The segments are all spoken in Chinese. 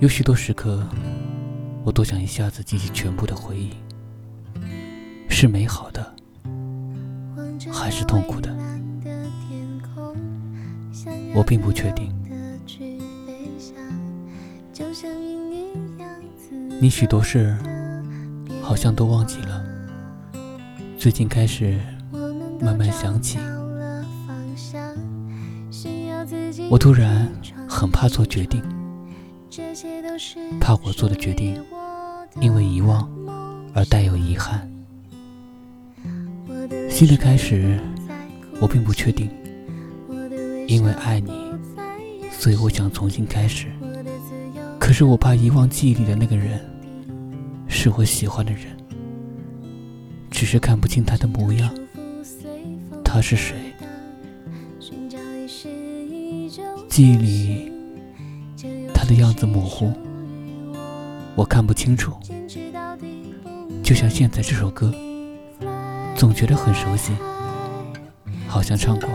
有许多时刻，我都想一下子记起全部的回忆，是美好的，还是痛苦的？我并不确定。你许多事好像都忘记了，最近开始慢慢想起。我突然很怕做决定。怕我做的决定因为遗忘而带有遗憾。新的开始，我并不确定，因为爱你，所以我想重新开始。可是我怕遗忘记忆里的那个人是我喜欢的人，只是看不清他的模样，他是谁？记忆里。的样子模糊，我看不清楚。就像现在这首歌，总觉得很熟悉，好像唱过，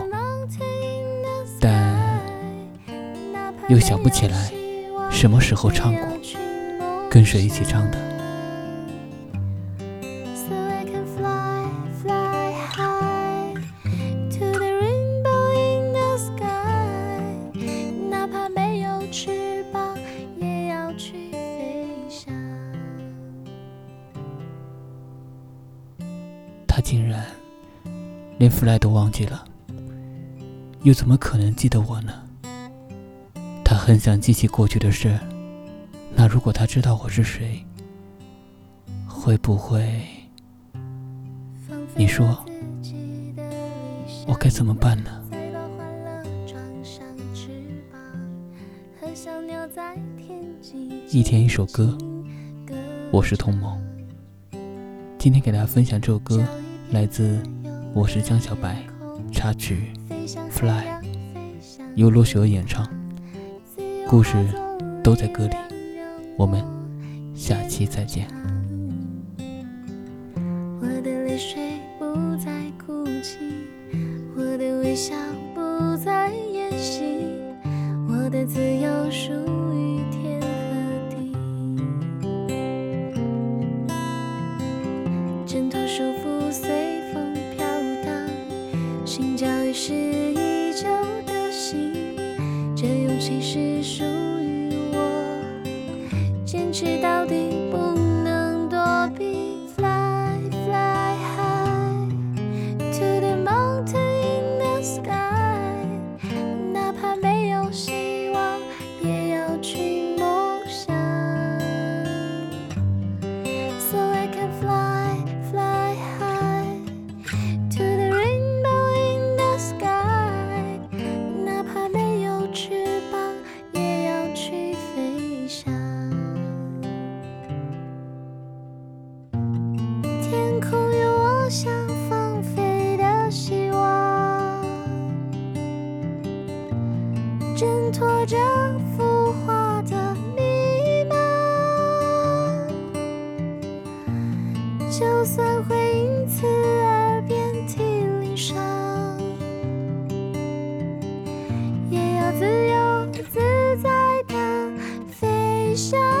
但又想不起来什么时候唱过，跟谁一起唱的。他竟然连 fly 都忘记了，又怎么可能记得我呢？他很想记起过去的事，那如果他知道我是谁，会不会？你说我该怎么办呢？一天一首歌，我是童萌。今天给大家分享这首歌。来自我是江小白，插曲《Fly》由罗雪儿演唱，故事都在歌里。我们下期再见。我的泪水不再哭泣，我的微笑是依旧的心，这勇气是拖着浮华的迷茫，就算会因此而遍体鳞伤，也要自由自在的飞翔。